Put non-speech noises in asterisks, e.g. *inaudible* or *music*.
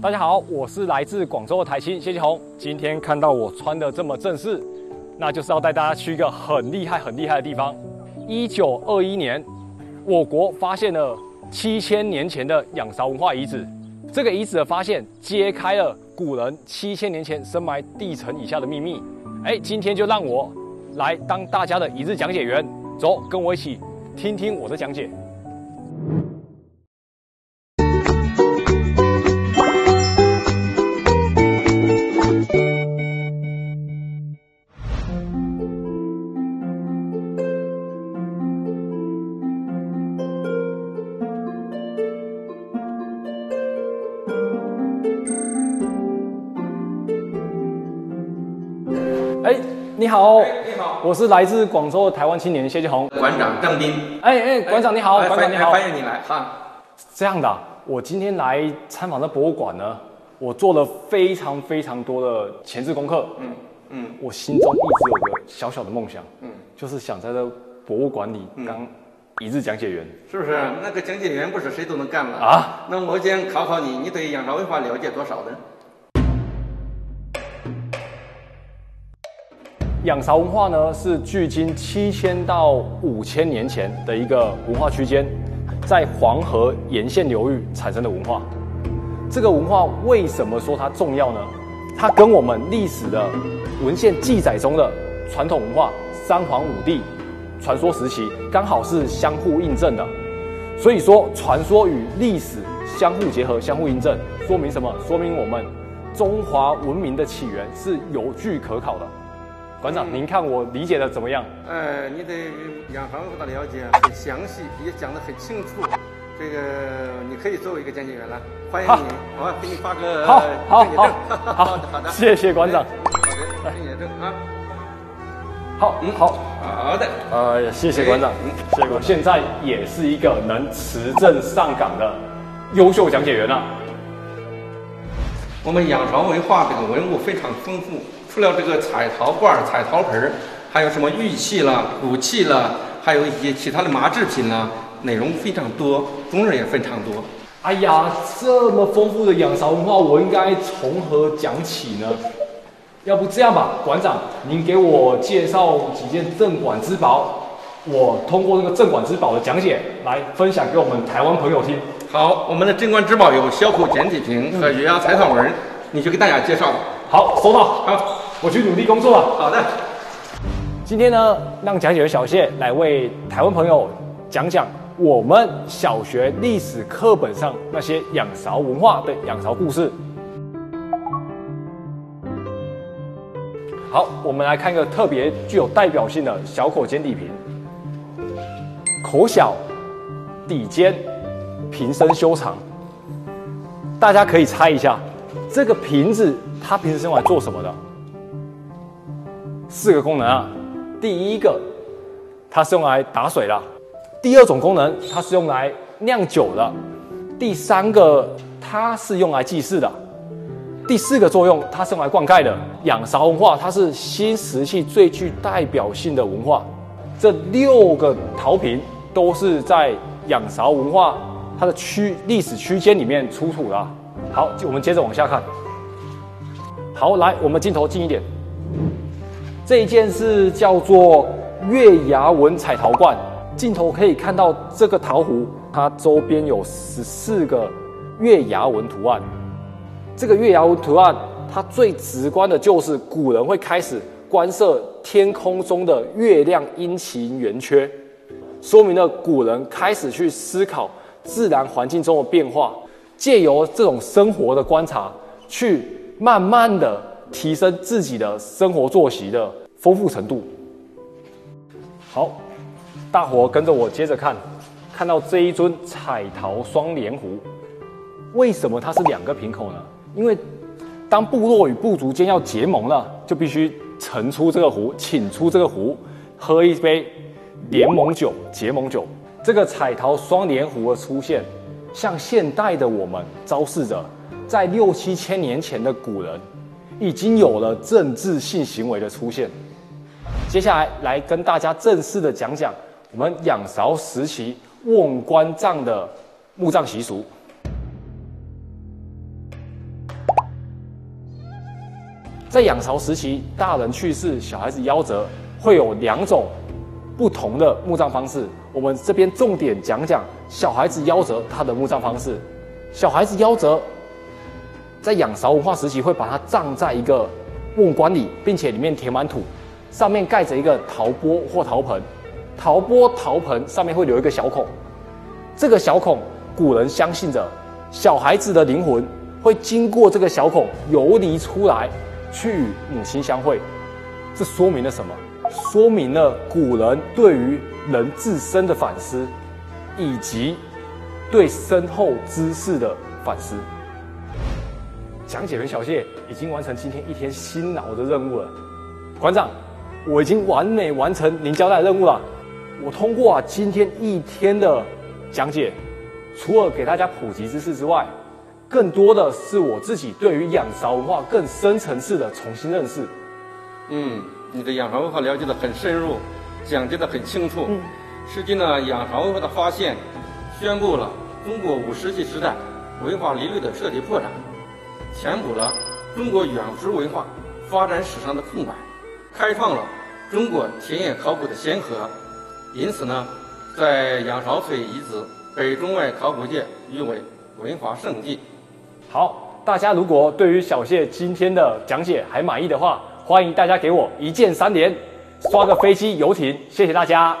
大家好，我是来自广州的台青谢继红。今天看到我穿的这么正式，那就是要带大家去一个很厉害、很厉害的地方。一九二一年，我国发现了七千年前的仰韶文化遗址。这个遗址的发现，揭开了古人七千年前深埋地层以下的秘密。哎，今天就让我来当大家的一日讲解员，走，跟我一起听听我的讲解。你好，你好，我是来自广州的台湾青年谢继红。馆长郑斌。哎哎，馆长你好，哎馆长你好。欢迎你来哈。这样的啊、我今天来参访的博物馆呢，我做了非常非常多的前置功课。嗯嗯我心中一直有个小小的梦想，嗯，就是想在这博物馆里当一日讲解员。是不是？那个讲解员不是谁都能干了啊？那我先考考你，你对仰韶文化了解多少呢？仰韶文化呢，是距今七千到五千年前的一个文化区间，在黄河沿线流域产生的文化。这个文化为什么说它重要呢？它跟我们历史的文献记载中的传统文化三皇五帝传说时期刚好是相互印证的。所以说，传说与历史相互结合、相互印证，说明什么？说明我们中华文明的起源是有据可考的。馆长，您看我理解的怎么样？呃，你对仰韶文化的了解很详细，也讲得很清楚。这个你可以作为一个讲解员了，欢迎好你，我给你发个好好。好 *laughs* 好的好的，谢谢馆长好的，证件证啊。好，嗯好，好的。呃，谢谢馆长嗯，谢谢馆长。现在也是一个能持证上岗的优秀讲解员了。我们仰韶文化这个文物非常丰富，除了这个彩陶罐、彩陶盆，还有什么玉器啦、骨器啦，还有一些其他的麻制品啦，内容非常多，种类也非常多。哎呀，这么丰富的仰韶文化，我应该从何讲起呢？要不这样吧，馆长，您给我介绍几件镇馆之宝，我通过这个镇馆之宝的讲解来分享给我们台湾朋友听。好，我们的镇馆之宝有小口简体瓶和月牙彩陶纹，你就给大家介绍。好，收到，好，我去努力工作了。好的。今天呢，让讲解员小谢来为台湾朋友讲讲我们小学历史课本上那些仰韶文化的仰韶故事。好，我们来看一个特别具有代表性的小口尖底瓶，口小，底尖，瓶身修长。大家可以猜一下，这个瓶子它平时是用来做什么的？四个功能啊。第一个，它是用来打水的；第二种功能，它是用来酿酒的；第三个，它是用来祭祀的；第四个作用，它是用来灌溉的。仰韶文化，它是新石器最具代表性的文化。这六个陶瓶都是在仰韶文化它的区历史区间里面出土的。好，我们接着往下看。好，来，我们镜头近一点。这一件是叫做月牙纹彩陶罐，镜头可以看到这个陶壶，它周边有十四个月牙纹图案。这个月牙纹图案，它最直观的就是古人会开始观测天空中的月亮阴晴圆缺，说明了古人开始去思考自然环境中的变化，借由这种生活的观察，去慢慢的提升自己的生活作息的丰富程度。好，大伙跟着我接着看，看到这一尊彩陶双莲壶，为什么它是两个瓶口呢？因为当部落与部族间要结盟了，就必须盛出这个壶，请出这个壶，喝一杯联盟酒、结盟酒。这个彩陶双莲壶的出现，向现代的我们昭示着，在六七千年前的古人，已经有了政治性行为的出现。接下来来跟大家正式的讲讲我们仰韶时期瓮棺葬的墓葬习俗。在仰韶时期，大人去世，小孩子夭折，会有两种不同的墓葬方式。我们这边重点讲讲小孩子夭折他的墓葬方式。小孩子夭折，在仰韶文化时期会把它葬在一个木棺里，并且里面填满土，上面盖着一个陶钵或陶盆。陶钵、陶盆上面会留一个小孔，这个小孔，古人相信着小孩子的灵魂会经过这个小孔游离出来，去与母亲相会。这说明了什么？说明了古人对于人自身的反思，以及对身后之事的反思。讲解员小谢已经完成今天一天辛劳的任务了，馆长，我已经完美完成您交代的任务了。我通过啊今天一天的讲解，除了给大家普及知识之外，更多的是我自己对于仰韶文化更深层次的重新认识。嗯，你的仰韶文化了解的很深入，讲解的很清楚。嗯，实际呢，仰韶文化的发现，宣布了中国五世纪时代文化理论的彻底破产，填补了中国远古文化发展史上的空白，开创了中国田野考古的先河。因此呢，在仰韶翠遗址，被中外考古界誉为文化圣地。好，大家如果对于小谢今天的讲解还满意的话，欢迎大家给我一键三连，刷个飞机、游艇，谢谢大家。